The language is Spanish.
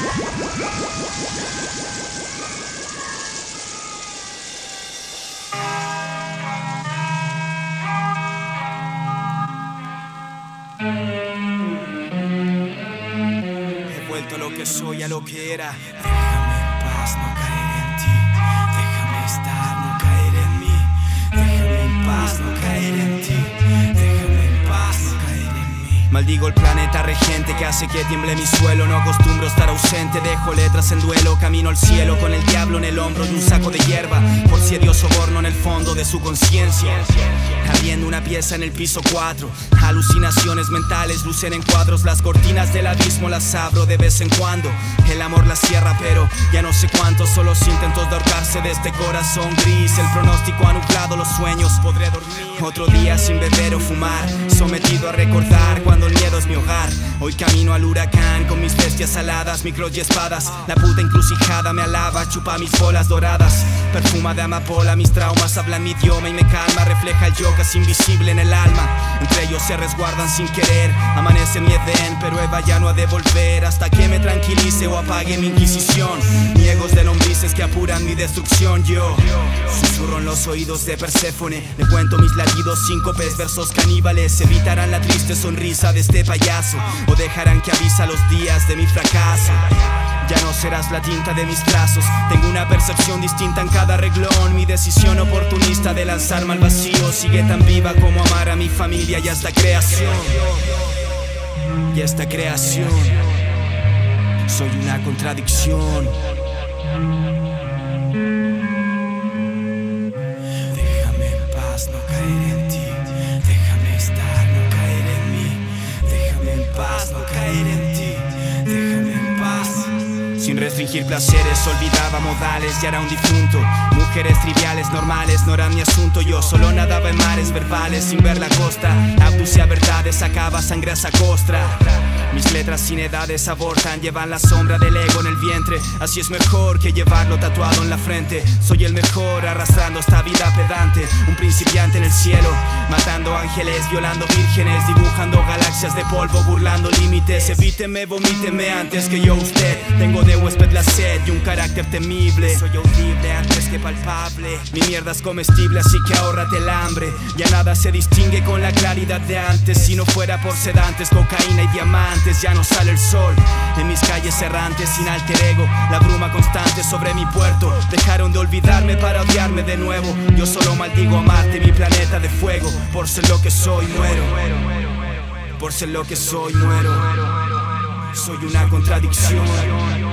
He vuelto lo que soy a lo que era. Déjame en paz, no caer el planeta regente que hace que tiemble mi suelo. No acostumbro estar ausente, dejo letras en duelo. Camino al cielo con el diablo en el hombro y un saco de hierba. Por si Dios soborno en el fondo de su conciencia. Habiendo una pieza en el piso 4. Alucinaciones mentales lucen en cuadros. Las cortinas del abismo las abro de vez en cuando. El amor la cierra, pero ya no sé cuántos. Solo de este corazón gris. El pronóstico ha nublado los sueños. Podré dormir otro día sin beber o fumar. Sometido a recordar cuando el miedo es mi hogar. Hoy camino al huracán con mis bestias aladas, micros y espadas. La puta encrucijada me alaba, chupa mis bolas doradas. Perfuma de amapola, mis traumas hablan mi idioma y me calma. Refleja el yo casi invisible en el alma. Entre ellos se resguardan sin querer. Amanece mi Edén, pero Eva ya no ha de volver. Hasta que me tranquilice o apague mi inquisición. Niegos de lombrices que apuran mi destrucción. Yo susurro en los oídos de Perséfone. Le cuento mis latidos síncopes, versos caníbales. Evitarán la triste sonrisa de este payaso. O dejarán que avisa los días de mi fracaso. Ya no serás la tinta de mis trazos. Tengo una percepción distinta en cada reglón. Mi decisión oportunista de lanzarme al vacío sigue tan viva como amar a mi familia y a esta creación. Y esta creación. Soy una contradicción. Déjame en paz, no caer en ti. Déjame estar, no caer en mí. Déjame en paz, no caer en ti. Déjame en paz. Sin restringir placeres, olvidaba modales, ya era un difunto. Mujeres triviales, normales, no era mi asunto. Yo solo nadaba en mares verbales sin ver la costa. Abducía verdades, sacaba sangre a esa costra. Mis letras sin edades abortan, llevan la sombra del ego en el vientre. Así es mejor que llevarlo tatuado en la frente. Soy el mejor arrastrando esta vida pedante. Un principiante en el cielo, matando ángeles, violando vírgenes, dibujando galaxias de polvo, burlando límites. Evíteme, vomíteme antes que yo usted. Tengo de huésped la sed y un carácter temible. Soy audible antes que palpable. Mi mierda es comestible, así que ahórrate el hambre. Ya nada se distingue con la claridad de antes. Si no fuera por sedantes, cocaína y diamantes, ya no sale el sol. En mis calles errantes, sin alter ego, la bruma constante sobre mi puerto. Dejaron de olvidarme para odiarme de nuevo. Yo solo maldigo a Marte, mi planeta de fuego. Por ser lo que soy, muero. Por ser lo que soy, muero. Soy una contradicción.